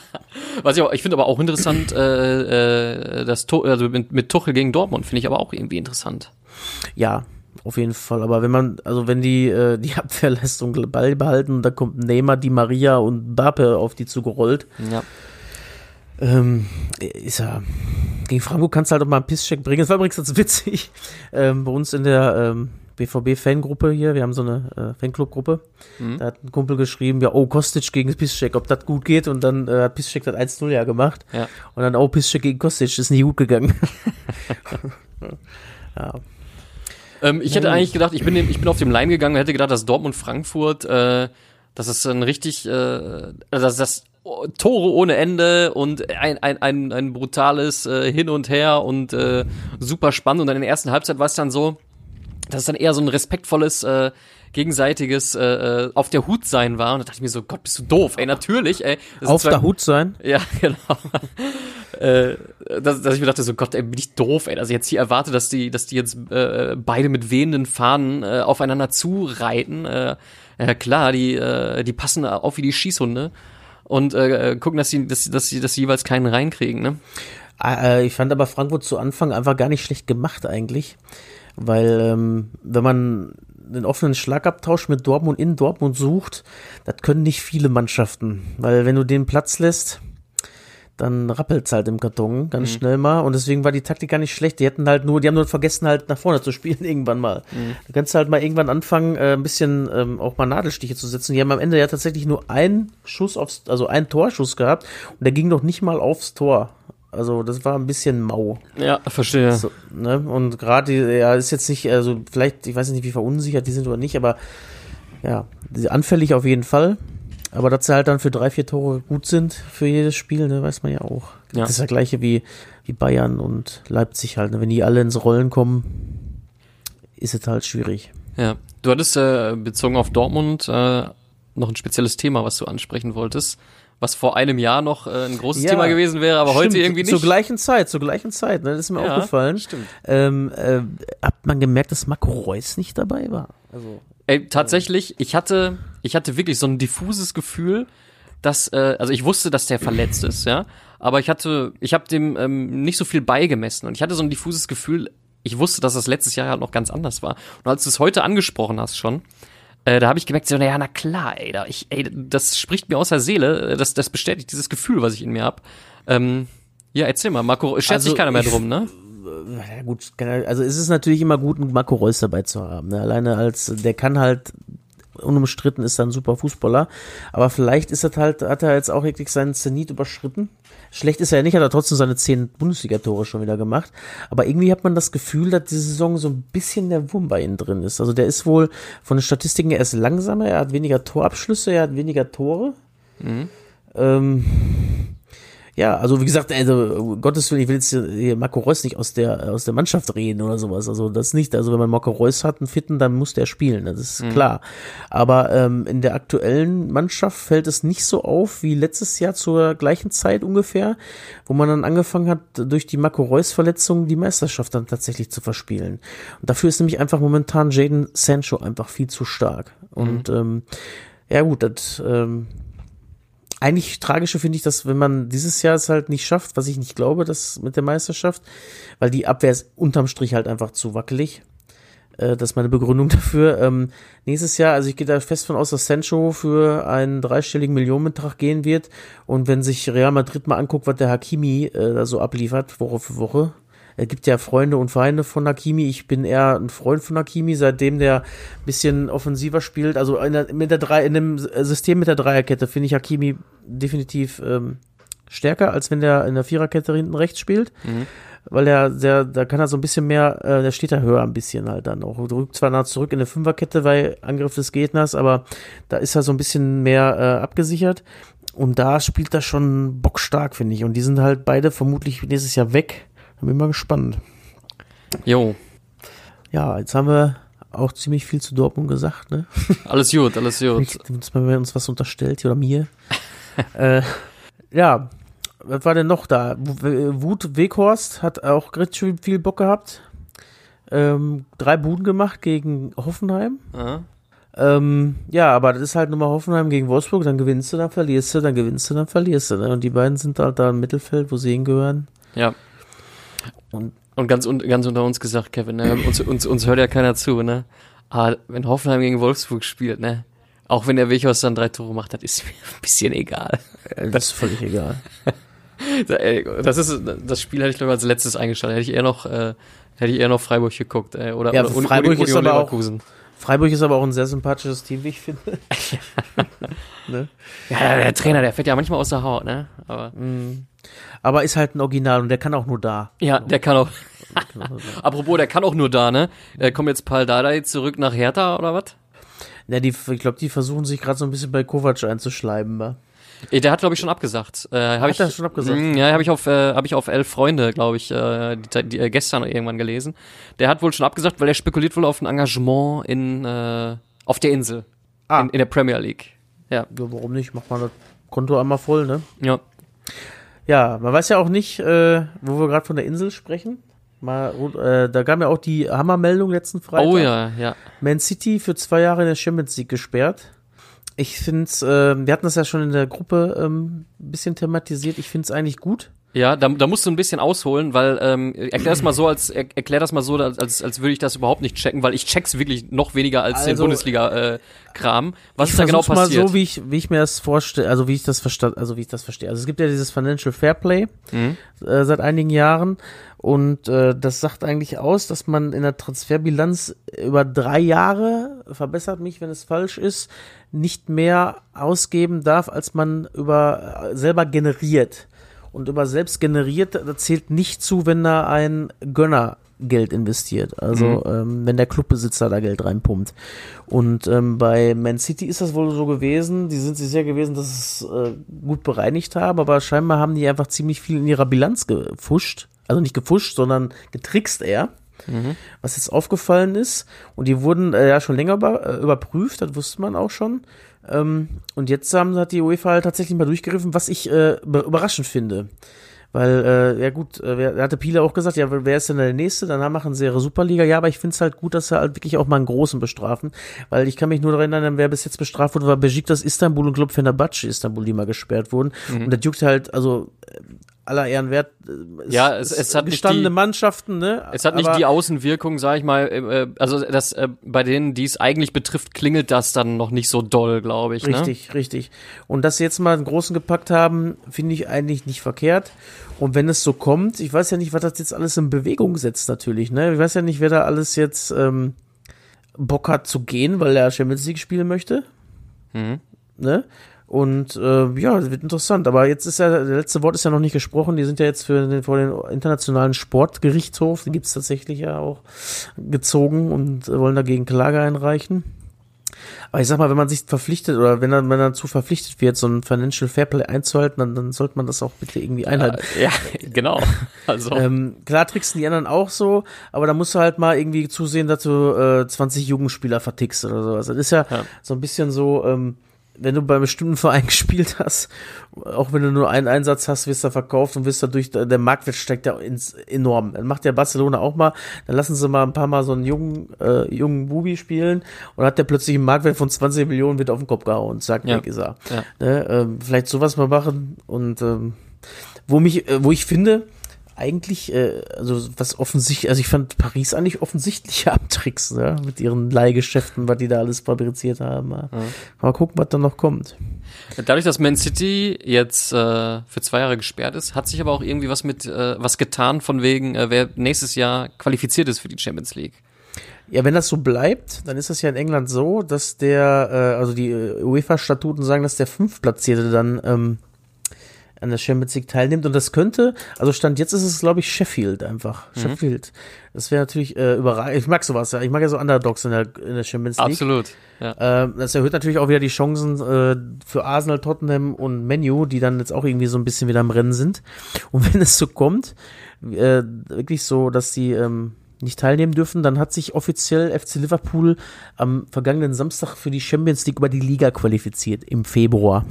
Was ich, auch, ich finde aber auch interessant, äh, äh, das to also mit, mit Tuchel gegen Dortmund finde ich aber auch irgendwie interessant.
ja, auf jeden Fall. Aber wenn man, also wenn die äh, die [LAUGHS] Abwehrleistung Ball behalten, da kommt Neymar, Di Maria und Mbappe auf die zugerollt,
Ja.
ähm, ist ja gegen Frankfurt kannst du halt auch mal einen Pisscheck bringen. Das war übrigens ganz witzig. [LAUGHS] Ähm, bei uns in der ähm, BVB-Fangruppe hier, wir haben so eine äh, Fanclub-Gruppe,
Mhm.
da hat ein Kumpel geschrieben, ja, oh, Kostic gegen Piszczek, ob das gut geht und dann äh, hat Piszczek das 1-0 ja gemacht
Ja.
und dann, oh, Piszczek gegen Kostic, ist nie gut gegangen. [LAUGHS] ja.
Ähm, ich hätte eigentlich gedacht, ich bin, dem, ich bin auf dem Leim gegangen und hätte gedacht, dass Dortmund Frankfurt, äh, das ist ein richtig, äh, also das, das Tore ohne Ende und ein, ein, ein, ein brutales äh, Hin und Her und äh, super spannend. Und dann in der ersten Halbzeit war es dann so, dass es dann eher so ein respektvolles, äh, gegenseitiges äh, äh, auf der Hut sein war. Und da dachte ich mir so, Gott, bist du doof, ey, natürlich, ey.
Auf der Hut sein.
ja, [LAUGHS] genau. äh, dass, dass ich mir dachte, so Gott, ey, bin ich doof, ey, dass ich jetzt hier erwarte, dass die, dass die jetzt äh, beide mit wehenden Fahnen äh, aufeinander zureiten. Äh, ja klar, die, äh, die passen auf wie die Schießhunde und äh, gucken, dass sie, dass, sie- dass sie, dass sie jeweils keinen reinkriegen, ne?
Äh, ich fand aber Frankfurt zu Anfang einfach gar nicht schlecht gemacht eigentlich. Weil ähm, wenn man den offenen Schlagabtausch mit Dortmund in Dortmund sucht, das können nicht viele Mannschaften. Weil wenn du den Platz lässt, dann rappelt's halt im Karton ganz schnell mal. Und deswegen war die Taktik gar nicht schlecht. Die hätten halt nur, die haben nur vergessen halt nach vorne zu spielen [LAUGHS] irgendwann mal. Du kannst halt mal irgendwann anfangen, äh, ein bisschen ähm, auch mal Nadelstiche zu setzen. Die haben am Ende ja tatsächlich nur einen Schuss aufs, also einen Torschuss gehabt und der ging noch nicht mal aufs Tor. Also das war ein bisschen mau.
Ja, verstehe.
So, ne? Und gerade, ja, ist jetzt nicht, also vielleicht, ich weiß nicht, wie verunsichert die sind oder nicht, aber ja, anfällig auf jeden Fall. Aber dass sie halt dann für drei, vier Tore gut sind für jedes Spiel, ne, weiß man ja auch.
Ja.
Das ist das gleiche wie, wie Bayern und Leipzig halt. Ne? Wenn die alle ins Rollen kommen, ist es halt schwierig.
Ja. Du hattest äh, bezogen auf Dortmund äh, noch ein spezielles Thema, was du ansprechen wolltest, was vor einem Jahr noch äh, ein großes
Ja,
Thema gewesen wäre, aber heute
Stimmt,
irgendwie nicht.
Zur gleichen Zeit, zur gleichen Zeit, ne? Das ist mir
Ja,
aufgefallen.
stimmt.
Ähm, äh, hat man gemerkt, dass Marco Reus nicht dabei war? Also,
Ey, tatsächlich, ich hatte, ich hatte wirklich so ein diffuses Gefühl, dass, äh, also ich wusste, dass der verletzt ist, ja, aber ich hatte, ich habe dem ähm, nicht so viel beigemessen und ich hatte so ein diffuses Gefühl, ich wusste, dass das letztes Jahr halt noch ganz anders war. Und als du es heute angesprochen hast schon, äh, da habe ich gemerkt, so, naja, na klar, ey, da, ich, ey, das spricht mir aus der Seele, äh, das, das bestätigt dieses Gefühl, was ich in mir hab. Ähm, ja, erzähl mal, Marco, schert
Also
sich keiner mehr drum, ne?
ja gut, also es ist natürlich immer gut, einen Marco Reus dabei zu haben. Ne? Alleine als, der kann halt, unumstritten ist er ein super Fußballer, aber vielleicht ist das halt, hat er jetzt auch wirklich seinen Zenit überschritten. Schlecht ist er ja nicht, hat er trotzdem seine zehn Bundesliga-Tore schon wieder gemacht. Aber irgendwie hat man das Gefühl, dass diese Saison so ein bisschen der Wurm bei ihm drin ist. Also der ist wohl von den Statistiken her, er ist langsamer, er hat weniger Torabschlüsse, er hat weniger Tore. Ähm, ja, also wie gesagt, also um Gottes Willen, ich will jetzt hier Marco Reus nicht aus der aus der Mannschaft reden oder sowas. Also das nicht. Also wenn man Marco Reus hat, einen Fitten, dann muss der spielen. Das ist klar. Aber ähm, in der aktuellen Mannschaft fällt es nicht so auf wie letztes Jahr zur gleichen Zeit ungefähr, wo man dann angefangen hat, durch die Marco Reus Verletzung die Meisterschaft dann tatsächlich zu verspielen. Und dafür ist nämlich einfach momentan Jaden Sancho einfach viel zu stark. Und ähm, ja gut, das ähm, eigentlich tragische finde ich, dass wenn man dieses Jahr es halt nicht schafft, was ich nicht glaube, das mit der Meisterschaft, weil die Abwehr ist unterm Strich halt einfach zu wackelig. Äh, das ist meine Begründung [LAUGHS] dafür. Ähm, nächstes Jahr, also ich gehe da fest von aus, dass Sancho für einen dreistelligen Millionenbetrag gehen wird. Und wenn sich Real Madrid mal anguckt, was der Hakimi äh, da so abliefert, Woche für Woche, es gibt ja Freunde und Feinde von Hakimi. Ich bin eher ein Freund von Hakimi, seitdem der ein bisschen offensiver spielt. Also in der, mit der drei, in dem System mit der Dreierkette finde ich Hakimi definitiv ähm, stärker, als wenn der in der Viererkette hinten rechts spielt. weil er, der, da kann er so ein bisschen mehr, äh, der steht da höher ein bisschen halt dann auch. Rückt zwar nach zurück in eine Fünferkette bei Angriff des Gegners, aber da ist er so ein bisschen mehr äh, abgesichert. Und da spielt er schon bockstark, finde ich. Und die sind halt beide vermutlich nächstes Jahr weg. Da bin ich mal gespannt.
Jo,
Ja, jetzt haben wir auch ziemlich viel zu Dortmund gesagt, ne? [LAUGHS]
alles gut, alles gut.
Dass man uns was unterstellt oder mir. [LAUGHS] äh, ja, was war denn noch da? W- Wut Weghorst hat auch richtig viel Bock gehabt. Ähm, drei Buden gemacht gegen Hoffenheim.
Ja.
Ähm, ja, aber das ist halt nur mal Hoffenheim gegen Wolfsburg, dann gewinnst du, dann verlierst du, dann gewinnst du, dann verlierst du. Ne? Und die beiden sind halt da im Mittelfeld, wo sie hingehören.
ja.
Und
Und ganz, un, ganz unter uns gesagt, Kevin, ne? uns, uns, uns hört ja keiner zu, ne? Aber wenn Hoffenheim gegen Wolfsburg spielt, ne? Auch wenn der Weghorst dann drei Tore macht, das ist mir ein bisschen egal.
äh, das ist völlig egal. [LAUGHS]
Das ist das Spiel hätte ich glaube ich als letztes eingeschaltet. Hätte ich eher noch äh, hätte ich eher noch Freiburg geguckt, ey, oder,
Ja,
oder Uni-
Freiburg ist aber auch-. Freiburg ist aber auch ein sehr sympathisches Team, wie ich finde. [LAUGHS] [LAUGHS] ne?
Ja, der, Trainer, der fährt ja manchmal aus der Haut, ne? Aber
Aber ist halt ein Original und der kann auch nur da.
ja, der kann auch. [LAUGHS] Apropos, der kann auch nur da, ne? Äh, kommt jetzt Paul Dardai zurück nach Hertha oder was?
Ja, die, ich glaube, die versuchen sich gerade so ein bisschen bei Kovac einzuschleiben. wa?
Äh, Der hat glaube ich schon abgesagt. Äh, hab
Hat
ich,
er schon abgesagt?
Mm, ja, habe ich auf äh, habe ich auf elf Freunde, glaube ich, äh, die, die, äh, gestern irgendwann gelesen. Der hat wohl schon abgesagt, weil er spekuliert wohl auf ein Engagement in äh, auf der Insel
Ah.
in, in der Premier League. Ja,
Ja, warum nicht? Macht man das Konto einmal voll, ne?
ja.
Ja, man weiß ja auch nicht, äh, wo wir gerade von der Insel sprechen. Mal, äh, da gab ja auch die Hammermeldung letzten Freitag.
Oh ja, ja.
Man City für zwei Jahre in der Champions League gesperrt. Ich finde es, äh, wir hatten das ja schon in der Gruppe ähm, ein bisschen thematisiert. Ich finde es eigentlich gut.
Ja, da, da musst du ein bisschen ausholen, weil ähm, erklär das mal so, als er, erklär das mal so, als, als, würde ich das überhaupt nicht checken, weil ich check's wirklich noch weniger als den
Also,
Bundesliga-Kram. Was
ich
ist da genau passiert?
mal so, wie ich, wie ich mir das vorstelle, also wie ich das verstand, also wie ich das verstehe. Also es gibt ja dieses Financial Fairplay
Mhm.
äh, seit einigen Jahren und äh, das sagt eigentlich aus, dass man in der Transferbilanz über drei Jahre, verbessert mich, wenn es falsch ist, nicht mehr ausgeben darf, als man über äh, selber generiert. Und über selbst generiert, da zählt nicht zu, wenn da ein Gönner Geld investiert. Also ähm, wenn der Clubbesitzer da Geld reinpumpt. Und ähm, bei Man City ist das wohl so gewesen, die sind sich sehr gewesen, dass es äh, gut bereinigt haben, aber scheinbar haben die einfach ziemlich viel in ihrer Bilanz gefuscht. Also nicht gefuscht, sondern getrickst eher. Was jetzt aufgefallen ist, und die wurden äh, ja schon länger über, äh, überprüft, das wusste man auch schon. Ähm, und jetzt haben, hat die UEFA halt tatsächlich mal durchgegriffen, was ich äh, be- überraschend finde. Weil, äh, ja gut, äh, hatte Pile auch gesagt, ja, wer ist denn der Nächste? Dann machen sie ihre Superliga. Ja, aber ich finde es halt gut, dass sie halt wirklich auch mal einen Großen bestrafen. Weil ich kann mich nur daran erinnern, wer bis jetzt bestraft wurde, war Besiktas Istanbul und Club Fenerbahce Istanbul, die mal gesperrt wurden. Und das juckt halt, also aller Ehren wert. äh,
Ja, es- es hat nicht
gestandene
die-
Mannschaften, ne?
Es hat nicht
Aber-
die Außenwirkung, sag ich mal, äh, äh, also das äh, bei denen, die es eigentlich betrifft, klingelt das dann noch nicht so doll, glaube ich. Ne?
Richtig, richtig. Und dass sie jetzt mal einen großen gepackt haben, finde ich eigentlich nicht verkehrt. Und wenn es so kommt, ich weiß ja nicht, was das jetzt alles in Bewegung setzt natürlich, ne? Ich weiß ja nicht, wer da alles jetzt ähm, Bock hat zu gehen, weil er Champions League spielen möchte.
Mhm.
Ne? Und äh, ja, das wird interessant. Aber jetzt ist ja, das letzte Wort ist ja noch nicht gesprochen. Die sind ja jetzt für den, vor den internationalen Sportgerichtshof, den gibt's tatsächlich ja auch, gezogen und wollen dagegen Klage einreichen. Aber ich sag mal, wenn man sich verpflichtet oder wenn man, dazu verpflichtet wird, so ein Financial Fairplay einzuhalten, dann, dann sollte man das auch bitte irgendwie einhalten.
Ja, genau. [LAUGHS] Also
Ähm, klar tricksen die anderen auch so, aber da musst du halt mal irgendwie zusehen, dass du äh, 20 Jugendspieler vertickst oder sowas. Das ist ja,
Ja.
so ein bisschen so, ähm, wenn du bei einem bestimmten Verein [LAUGHS] gespielt hast, auch wenn du nur einen Einsatz hast, wirst du verkauft und wirst dadurch, der Marktwert steigt ja ins, enorm. Dann macht ja Barcelona auch mal, dann lassen sie mal ein paar Mal so einen jungen, äh, jungen Bubi spielen und hat der plötzlich einen Marktwert von 20 Millionen, wird auf den Kopf gehauen, zack,
Ja.
weg ist er.
Ja.
Ne, ähm, vielleicht sowas mal machen und ähm, wo mich, äh, wo ich finde, eigentlich, äh, also was offensichtlich, also ich fand Paris eigentlich offensichtlicher am Tricks, ne? mit ihren Leihgeschäften, was die da alles fabriziert haben. Ja. Mal gucken, was da noch kommt.
dadurch, dass Man City jetzt äh, für zwei Jahre gesperrt ist, hat sich aber auch irgendwie was mit äh, was getan von wegen, äh, wer nächstes Jahr qualifiziert ist für die Champions League.
Ja, wenn das so bleibt, dann ist das ja in England so, dass der, äh, also die äh, UEFA-Statuten sagen, dass der Fünftplatzierte dann ähm, an der Champions League teilnimmt. Und das könnte, also Stand jetzt ist es, glaube ich, Sheffield einfach.
Mhm.
Sheffield. Das wäre natürlich äh, überraschend. Ich mag sowas, ja. Ich mag ja so Underdogs in der, in der Champions League.
Absolut. Ja.
Ähm, das erhöht natürlich auch wieder die Chancen äh, für Arsenal, Tottenham und Menu, die dann jetzt auch irgendwie so ein bisschen wieder im Rennen sind. Und [LAUGHS] wenn es so kommt, äh, wirklich so, dass sie ähm, nicht teilnehmen dürfen, dann hat sich offiziell FC Liverpool am vergangenen Samstag für die Champions League über die Liga qualifiziert im Februar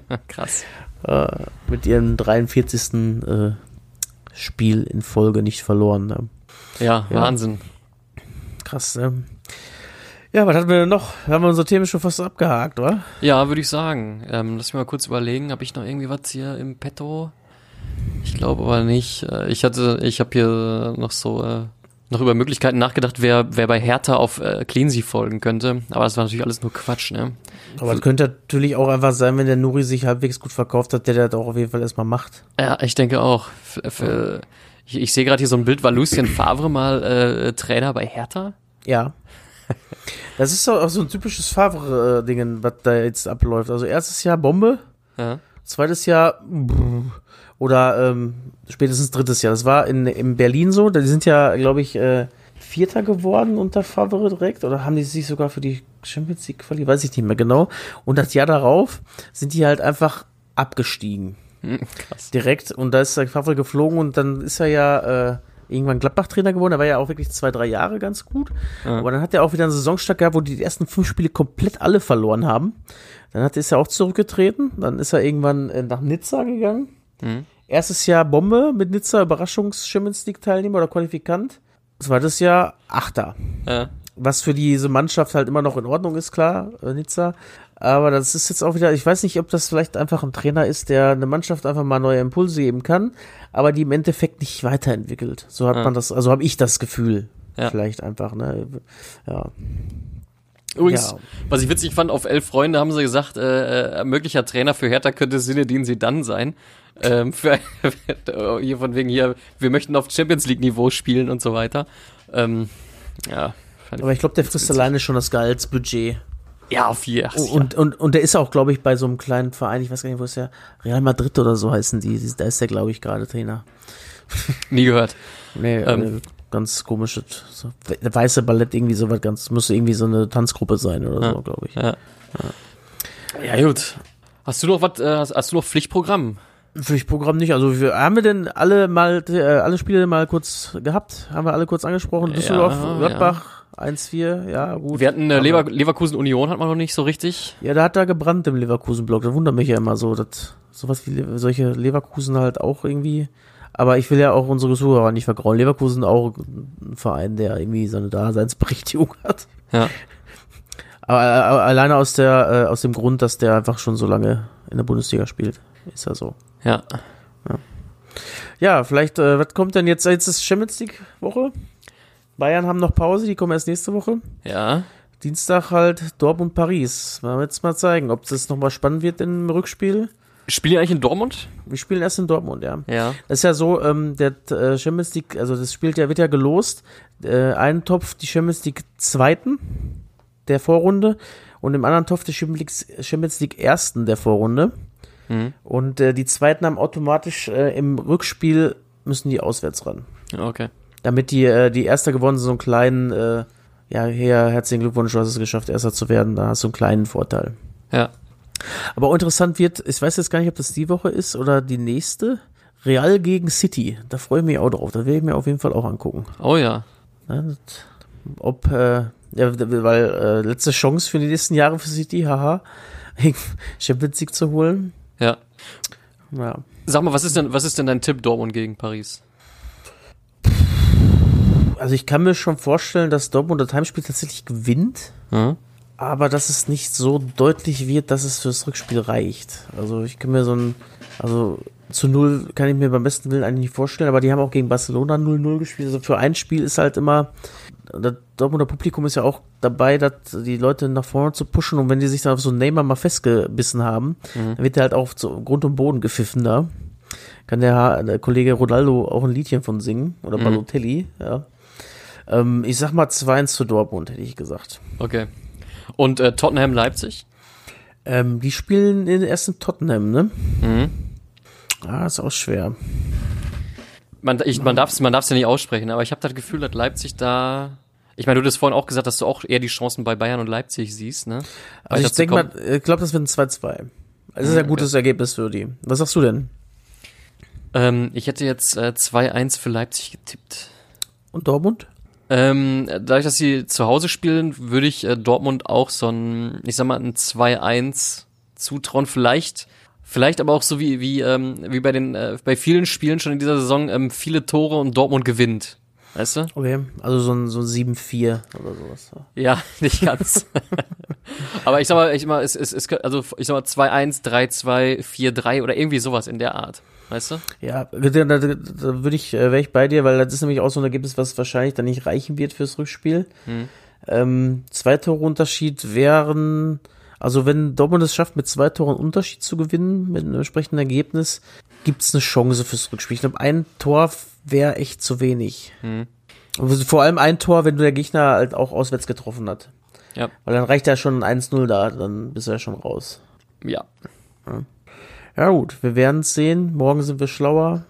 [LAUGHS]
Krass.
äh, mit ihrem 43. Äh, Spiel in Folge nicht verloren. Ne?
Ja,
Ja.
Wahnsinn.
Krass. Ne? Ja, was hatten wir denn noch? Haben wir unsere Themen schon fast abgehakt, oder?
Ja, würde ich sagen. Ähm, lass mich mal kurz überlegen, habe ich noch irgendwie was hier im Petto? Ich glaube aber nicht. Äh, Ich hatte, ich habe hier noch so äh, noch über Möglichkeiten nachgedacht, wer, wer bei Hertha auf äh, Cleansy folgen könnte. Aber das war natürlich alles nur Quatsch, ne?
Aber es könnte natürlich auch einfach sein, wenn der Nuri sich halbwegs gut verkauft hat, der das auch auf jeden Fall erstmal macht.
Ja, ich denke auch. F f ich, ich sehe gerade hier so ein Bild, war Lucien Favre mal äh, Trainer bei Hertha?
Ja. [LAUGHS] Das ist doch auch so ein typisches Favre-Ding, was da jetzt abläuft. Also erstes Jahr Bombe,
Ja.
zweites Jahr brr, oder ähm, spätestens drittes Jahr. Das war in, in Berlin so. Die sind ja, glaube ich, äh, Vierter geworden unter Favre direkt. Oder haben die sich sogar für die Champions League quali? Weiß ich nicht mehr genau. Und das Jahr darauf sind die halt einfach abgestiegen.
Hm, krass.
direkt und da ist der Favre geflogen und dann ist er ja äh, irgendwann Gladbach-Trainer geworden. Er war ja auch wirklich zwei, drei Jahre ganz gut.
Ja.
Aber dann hat er auch wieder einen Saisonstart gehabt, wo die, die ersten fünf Spiele komplett alle verloren haben. Dann hat, ist er auch zurückgetreten. Dann ist er irgendwann äh, nach Nizza gegangen.
Mhm.
Erstes Jahr Bombe mit Nizza, Überraschungs-Champions League-Teilnehmer oder Qualifikant. Zweites Jahr Achter.
Ja.
Was für diese Mannschaft halt immer noch in Ordnung ist, klar, äh, Nizza. Aber das ist jetzt auch wieder, ich weiß nicht, ob das vielleicht einfach ein Trainer ist, der eine Mannschaft einfach mal neue Impulse geben kann, aber die im Endeffekt nicht weiterentwickelt. So hat
Ja.
man das, also habe ich das Gefühl.
Ja.
Vielleicht einfach, ne? Ja.
Übrigens,
Ja.
was ich witzig fand, auf elf Freunde haben sie gesagt, äh, äh, möglicher Trainer für Hertha könnte Sinedin Sidan sein. Ähm, [LAUGHS] für, hier von wegen hier, wir möchten auf Champions League Niveau spielen und so weiter. Ähm, ja,
Aber ich glaube, der frisst alleine schon das Gehaltsbudget.
ja, auf jeden Fall.
Und, und, und der ist auch, glaube ich, bei so einem kleinen Verein, ich weiß gar nicht, wo ist der, Real Madrid oder so heißen die, da ist der, glaube ich, gerade Trainer. [LAUGHS]
nie gehört.
Nee,
Ähm.
äh, ganz komisches, so, we- weiße Ballett, irgendwie sowas ganz, müsste irgendwie so eine Tanzgruppe sein oder
Ja.
so, glaube ich.
Ja. ja, gut. Hast du noch was, äh, hast, hast du noch Pflichtprogramm?
Pflichtprogramm nicht. Also wir, haben wir denn alle mal äh, alle Spiele mal kurz gehabt? Haben wir alle kurz angesprochen? Düsseldorf,
Ja,
Gladbach, 1-4, ja gut.
Wir hatten äh, Lever Leverkusen Union, hat man noch nicht so richtig.
Ja, da hat da gebrannt im Leverkusen-Block. Das wundert mich ja immer so, dass sowas wie Le solche Leverkusen halt auch irgendwie. Aber ich will ja auch unsere Zuhörer nicht vergrauen. Leverkusen auch ein Verein, der irgendwie seine Daseinsberechtigung [LAUGHS] hat.
Ja.
Aber, aber alleine aus der äh, aus dem Grund, dass der einfach schon so lange in der Bundesliga spielt, ist ja so.
Ja.
Ja, vielleicht, äh, was kommt denn jetzt? Jetzt ist Champions League Woche. Bayern haben noch Pause, die kommen erst nächste Woche.
Ja.
Dienstag halt Dortmund Paris. Mal jetzt mal zeigen, ob das nochmal spannend wird im Rückspiel.
Spielen die eigentlich in Dortmund?
Wir spielen erst in Dortmund, ja.
Ja.
Das ist ja so, ähm, der äh, Champions League, also das spielt ja, wird ja gelost. Äh, einen Topf die Champions League zweiten der Vorrunde und im anderen Topf die Champions League, Champions League ersten der Vorrunde.
Mhm.
Und äh, die zweiten haben automatisch äh, im Rückspiel müssen die auswärts ran.
Okay.
Damit die, äh, die Erster gewonnen so einen kleinen, äh, ja, hier, herzlichen Glückwunsch, du hast es geschafft, Erster zu werden, da hast du einen kleinen Vorteil.
Ja.
Aber auch interessant wird, ich weiß jetzt gar nicht, ob das die Woche ist oder die nächste, Real gegen City, da freue ich mich auch drauf, da werde ich mir auf jeden Fall auch angucken.
Oh ja.
Ja, ob, äh, ja, weil äh, letzte Chance für die nächsten Jahre für City, haha, [LAUGHS] Champions League zu holen.
Ja.
Ja.
Sag mal, was ist denn, was ist denn dein Tipp Dortmund gegen Paris?
Also ich kann mir schon vorstellen, dass Dortmund das Heimspiel tatsächlich gewinnt.
Mhm.
aber dass es nicht so deutlich wird, dass es fürs Rückspiel reicht. Also ich kann mir so ein, also zu null kann ich mir beim besten Willen eigentlich nicht vorstellen, aber die haben auch gegen Barcelona 0-0 gespielt. Also für ein Spiel ist halt immer, das Dortmunder Publikum ist ja auch dabei, dass die Leute nach vorne zu pushen und wenn die sich dann auf so einen Neymar mal festgebissen haben, dann wird der halt auch zu Grund und Boden gepfiffen da. Kann der, der Kollege Ronaldo auch ein Liedchen von singen oder
Mhm.
Balotelli, ja. Ähm, ich sag mal 2-1 zu Dortmund, hätte ich gesagt.
Okay. Und äh, Tottenham Leipzig?
Ähm, die spielen in ersten Tottenham, ne?
Mhm.
Ah, ist auch schwer.
Man, ich, man darf es man darf's ja nicht aussprechen, aber ich habe das Gefühl, dass Leipzig da. Ich meine, du hast vorhin auch gesagt, dass du auch eher die Chancen bei Bayern und Leipzig siehst, ne?
Also ich denke mal, ich glaube, das wird ein 2-2. Es ist ein gutes okay. Ergebnis für die. Was sagst du denn?
Ähm, ich hätte jetzt äh, 2-1 für Leipzig getippt.
Und Dortmund?
Ähm, dadurch, dass sie zu Hause spielen, würde ich äh, Dortmund auch so ein, ich sag mal, ein 2-1 zutrauen. Vielleicht, vielleicht aber auch so wie, wie, ähm, wie bei den, äh, bei vielen Spielen schon in dieser Saison ähm, viele Tore und Dortmund gewinnt. Weißt du?
Okay, also so ein, so 7-4 oder sowas.
Ja, [LAUGHS] nicht ganz. [LAUGHS] aber ich sag mal, ich mal, es, es, es, also ich sag mal 2-1, 3-2, 4-3 oder irgendwie sowas in der Art. Weißt du?
Ja, da, da, da würde ich, äh, wäre ich bei dir, weil das ist nämlich auch so ein Ergebnis, was wahrscheinlich dann nicht reichen wird fürs Rückspiel. Hm. Ähm, zwei Tore Unterschied wären, also wenn Dortmund es schafft, mit zwei Toren Unterschied zu gewinnen, mit einem entsprechenden Ergebnis, gibt es eine Chance fürs Rückspiel. Ich glaube, ein Tor wäre echt zu wenig. Hm. Vor allem ein Tor, wenn du der Gegner halt auch auswärts getroffen hat. Ja. Weil dann reicht ja schon 1-0 da, dann bist du ja schon raus.
Ja.
ja. Ja gut, wir werden es sehen. Morgen sind wir schlauer.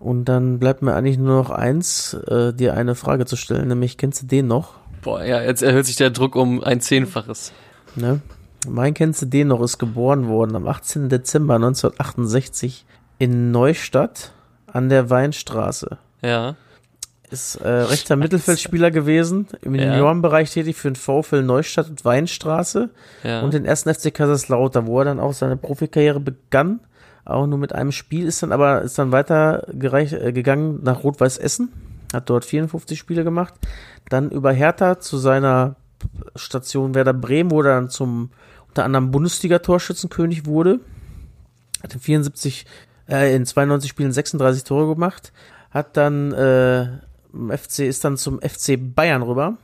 Und dann bleibt mir eigentlich nur noch eins, äh, dir eine Frage zu stellen, nämlich kennst du den noch?
Boah, ja, jetzt erhöht sich der Druck um ein Zehnfaches.
Ne? Mein kennst du den noch ist geboren worden am 18. Dezember 1968 in Neustadt an der Weinstraße.
Ja.
Ist äh, rechter Mittelfeldspieler gewesen, im ja. Juniorenbereich tätig für den VfL Neustadt und Weinstraße ja. und den ersten FC Kaiserslautern, wo er dann auch seine Profikarriere begann. Auch nur mit einem Spiel ist dann aber ist dann weiter äh, gegangen nach Rot-Weiß Essen, hat dort 54 Spiele gemacht, dann über Hertha zu seiner Station Werder Bremen, wo er dann zum unter anderem Bundesliga-Torschützenkönig wurde, hat in 74 äh, in 92 Spielen 36 Tore gemacht, hat dann äh, FC ist dann zum FC Bayern rüber.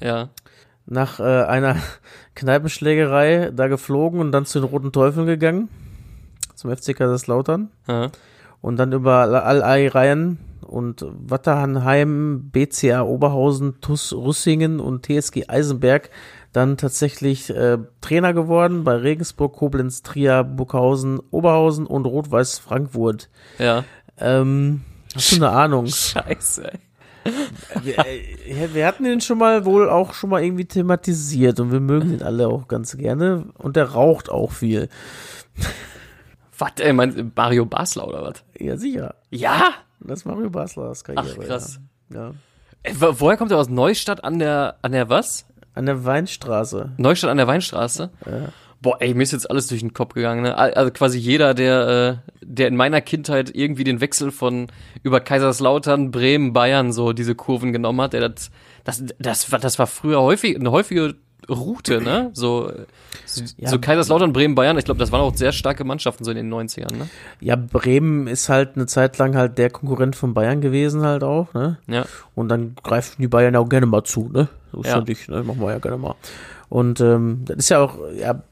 Ja.
Nach äh, einer [LAUGHS] Kneipenschlägerei da geflogen und dann zu den Roten Teufeln gegangen. Zum FC Kaiserslautern. Ja. Und dann über All-Ei-Reihen und Watterhanheim, BCA Oberhausen, TUS Rüssingen und TSG Eisenberg dann tatsächlich äh, Trainer geworden bei Regensburg, Koblenz, Trier, Burghausen, Oberhausen und Rot-Weiß Frankfurt.
Ja.
Ähm, hast du eine Ahnung? [LAUGHS]
Scheiße. Ey
wir, äh, wir, hatten ihn schon mal wohl auch schon mal irgendwie thematisiert und wir mögen ihn alle auch ganz gerne und der raucht auch viel.
Was, ey, meinst Mario Basler oder was?
Ja, sicher.
Ja?
Das ist Mario Baslers Karriere.
Ach, krass.
Ja.
Ey, woher kommt er aus Neustadt an der, an der was?
An der Weinstraße.
Neustadt an der Weinstraße?
Ja.
Boah, ey, mir ist jetzt alles durch den Kopf gegangen. Ne? Also quasi jeder, der, äh, der in meiner Kindheit irgendwie den Wechsel von über Kaiserslautern, Bremen, Bayern so diese Kurven genommen hat, der das, das, das, war, das war früher häufig eine häufige Route, ne? So, so, ja. so Kaiserslautern, Bremen, Bayern. Ich glaube, das waren auch sehr starke Mannschaften so in den 90ern, ne?
Ja, Bremen ist halt eine Zeit lang halt der Konkurrent von Bayern gewesen halt auch, ne?
Ja.
Und dann greifen die Bayern auch gerne mal zu, ne? So ist ja, nicht, ne? Machen wir ja gerne mal. Und ähm, das ist ja auch, ja,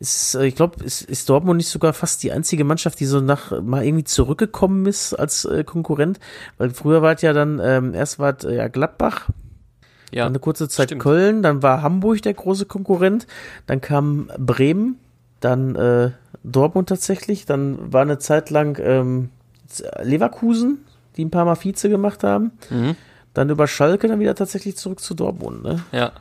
ist, äh, ich glaube, ist, ist Dortmund nicht sogar fast die einzige Mannschaft, die so nach mal irgendwie zurückgekommen ist als äh, Konkurrent? Weil früher war es ja dann, ähm, erst war es äh, ja Gladbach, ja, eine kurze Zeit stimmt. Köln, dann war Hamburg der große Konkurrent, dann kam Bremen, dann äh, Dortmund tatsächlich, dann war eine Zeit lang ähm, Leverkusen, die ein paar Mal Vize gemacht haben. Mhm dann über Schalke dann wieder tatsächlich zurück zu Dortmund, ne?
Ja.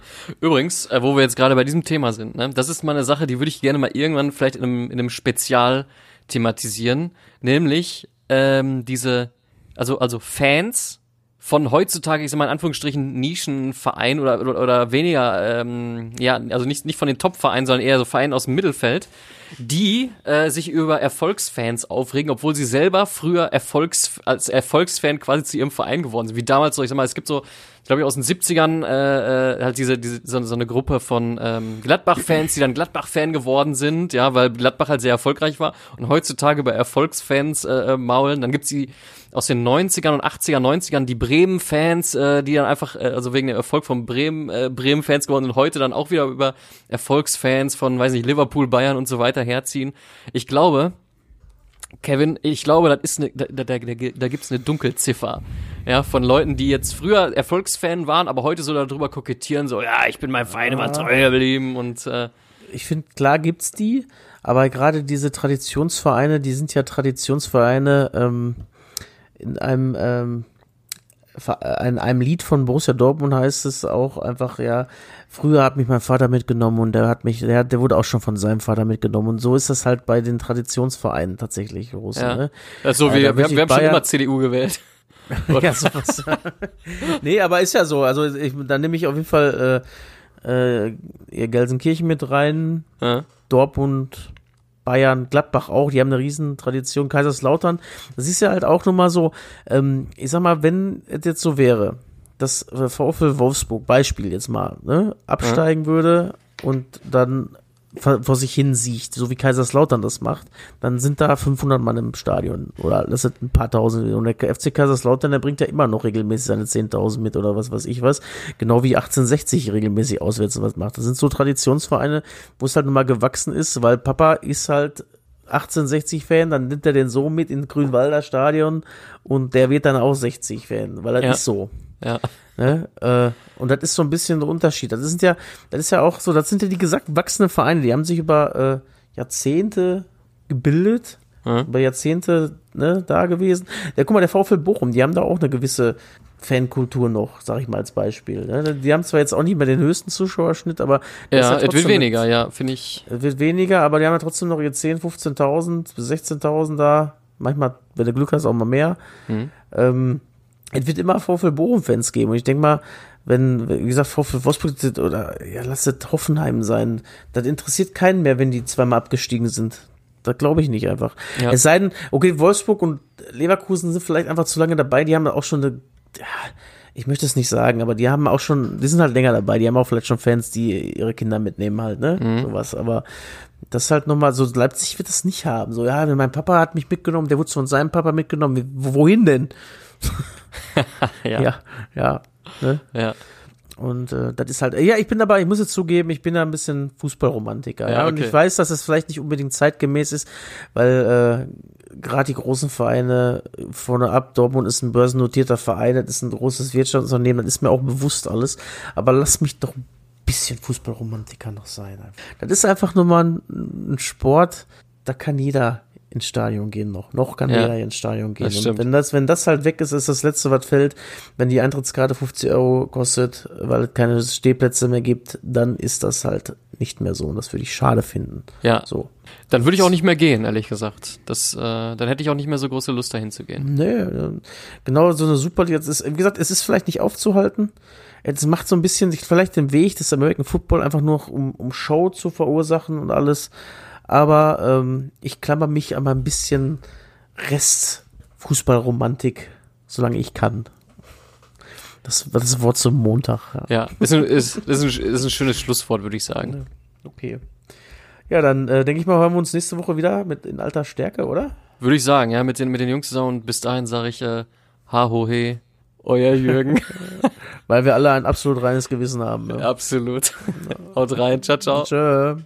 Übrigens, äh, wo wir jetzt gerade bei diesem Thema sind, ne? Das ist mal eine Sache, die würde ich gerne mal irgendwann vielleicht in einem, in einem Spezial thematisieren, nämlich ähm, diese, also also Fans von heutzutage, ich sag mal in Anführungsstrichen, Nischenverein oder, oder, oder weniger, ähm, ja, also nicht, nicht von den Top-Vereinen, sondern eher so Vereine aus dem Mittelfeld, die äh, sich über Erfolgsfans aufregen, obwohl sie selber früher Erfolgs als Erfolgsfan quasi zu ihrem Verein geworden sind. Wie damals so, ich sag mal, es gibt so, glaube ich, aus den 70ern äh, äh, halt diese, diese so, so eine Gruppe von ähm, Gladbach-Fans, die dann Gladbach-Fan geworden sind, ja, weil Gladbach halt sehr erfolgreich war und heutzutage über Erfolgsfans äh, äh maulen. Dann gibt's die aus den 90ern und 80er, 90ern die Bremen-Fans, äh, die dann einfach, äh, also wegen dem Erfolg von Bremen, äh, Bremen-Fans geworden und heute dann auch wieder über Erfolgsfans von, weiß nicht, Liverpool, Bayern und so weiter herziehen. Ich glaube, Kevin, ich glaube, das ist eine, da, da, da, da gibt's eine Dunkelziffer. Ja, von Leuten, die jetzt früher Erfolgsfan waren, aber heute so darüber kokettieren, so, ja, ich bin meinem Verein immer treu geblieben und äh,
ich finde, klar gibt's die, aber gerade diese Traditionsvereine, die sind ja Traditionsvereine ähm, in einem ähm, in einem Lied von Borussia Dortmund heißt es auch einfach, ja, früher hat mich mein Vater mitgenommen und der hat mich, der, der wurde auch schon von seinem Vater mitgenommen und so ist das halt bei den Traditionsvereinen tatsächlich, Borussia,
Ja.
ne?
Also
Ja,
wir,
da
wir,
möchte
wir haben schon immer CDU gewählt. [LAUGHS]
ja, sowas. [LAUGHS] nee, aber ist ja so. Also ich, da nehme ich auf jeden Fall äh, äh, Gelsenkirchen mit rein,
Ja.
Dortmund, Bayern, Gladbach auch, die haben eine riesen Tradition, Kaiserslautern. Das ist ja halt auch nochmal so, ähm, ich sag mal, wenn es jetzt so wäre, dass VfL Wolfsburg, Beispiel jetzt mal, ne, absteigen würde und dann vor vor sich hin sieht, so wie Kaiserslautern das macht, dann sind da 500 Mann im Stadion oder das sind ein paar tausend und der FC Kaiserslautern, der bringt ja immer noch regelmäßig seine 10.000 mit oder was weiß ich was, genau wie 1860 regelmäßig auswärts was macht. Das sind so Traditionsvereine, wo es halt nun mal gewachsen ist, weil Papa ist halt 1860-Fan, dann nimmt er den Sohn mit in Grünwalder Stadion und der wird dann auch 60-Fan, weil das
Ja.
ist so.
Ja.
Ne? Äh, und das ist so ein bisschen der Unterschied. Das sind ja, das ist ja auch so, das sind ja die gesagt wachsenden Vereine, die haben sich über äh, Jahrzehnte gebildet,
Ja.
über Jahrzehnte ne, da gewesen. Ja, guck mal, der VfL Bochum, die haben da auch eine gewisse Fankultur noch, sag ich mal als Beispiel. Ne? Die haben zwar jetzt auch nicht mehr den höchsten Zuschauerschnitt, aber der
Ja, es wird weniger, ja, finde ich.
es wird weniger, aber die haben ja trotzdem noch ihre 10, 15.000 bis 16.000 da. Manchmal, wenn du Glück hast, auch mal mehr.
Mhm.
Ähm, es wird immer VfL Bochum-Fans geben. Und ich denke mal, wenn, wie gesagt, VfL Wolfsburg oder ja, lass es Hoffenheim sein, das interessiert keinen mehr, wenn die zweimal abgestiegen sind. Das glaube ich nicht einfach.
Ja.
Es sei denn, okay, Wolfsburg und Leverkusen sind vielleicht einfach zu lange dabei, die haben auch schon eine, ja, ich möchte es nicht sagen, aber die haben auch schon, die sind halt länger dabei, die haben auch vielleicht schon Fans, die ihre Kinder mitnehmen halt, ne?
Mhm.
Sowas. Aber das ist halt nochmal so, Leipzig wird das nicht haben. So, ja, mein Papa hat mich mitgenommen, der wurde von seinem Papa mitgenommen. Wo- Wohin denn? [LAUGHS]
Ja.
Ja, ja. Ne?
ja.
Und äh, das ist halt, ja, ich bin dabei, ich muss jetzt zugeben, ich bin da ein bisschen Fußballromantiker. Ja,
Ja,
Und
okay.
ich weiß, dass es vielleicht nicht unbedingt zeitgemäß ist, weil äh, gerade die großen Vereine vorne ab, Dortmund ist ein börsennotierter Verein, das ist ein großes Wirtschaftsunternehmen, das ist mir auch bewusst alles. Aber lass mich doch ein bisschen Fußballromantiker noch sein. Das ist einfach nur mal ein, ein Sport, da kann jeder ins Stadion gehen noch. Noch kann
Ja,
jeder ins Stadion gehen. Und wenn das, wenn das halt weg ist, ist das letzte, was fällt. Wenn die Eintrittskarte 50 Euro kostet, weil es keine Stehplätze mehr gibt, dann ist das halt nicht mehr so. Und das würde ich schade finden.
Ja.
So.
Dann würde ich auch nicht mehr gehen, ehrlich gesagt. Das, äh, dann hätte ich auch nicht mehr so große Lust, dahin zu gehen.
Nee, genau so eine Super, jetzt ist, wie gesagt, es ist vielleicht nicht aufzuhalten. Es macht so ein bisschen sich vielleicht den Weg des American Football einfach nur, um, um Show zu verursachen und alles. Aber ähm, ich klammer mich an ein bisschen Rest Fußballromantik, solange ich kann. Das war das Wort zum Montag. Ja.
Ja, ist ein, ist, ist ein, ist ein schönes Schlusswort, würde ich sagen.
Okay. Ja, dann äh, denke ich mal, hören wir uns nächste Woche wieder mit in alter Stärke, oder?
Würde ich sagen, ja, mit den, mit den Jungs zusammen. Und bis dahin sage ich, äh, ha ho he, euer Jürgen. [LAUGHS] [LAUGHS]
Weil wir alle ein absolut reines Gewissen haben. Ne?
Absolut. Haut rein, ciao, ciao.
Tschö.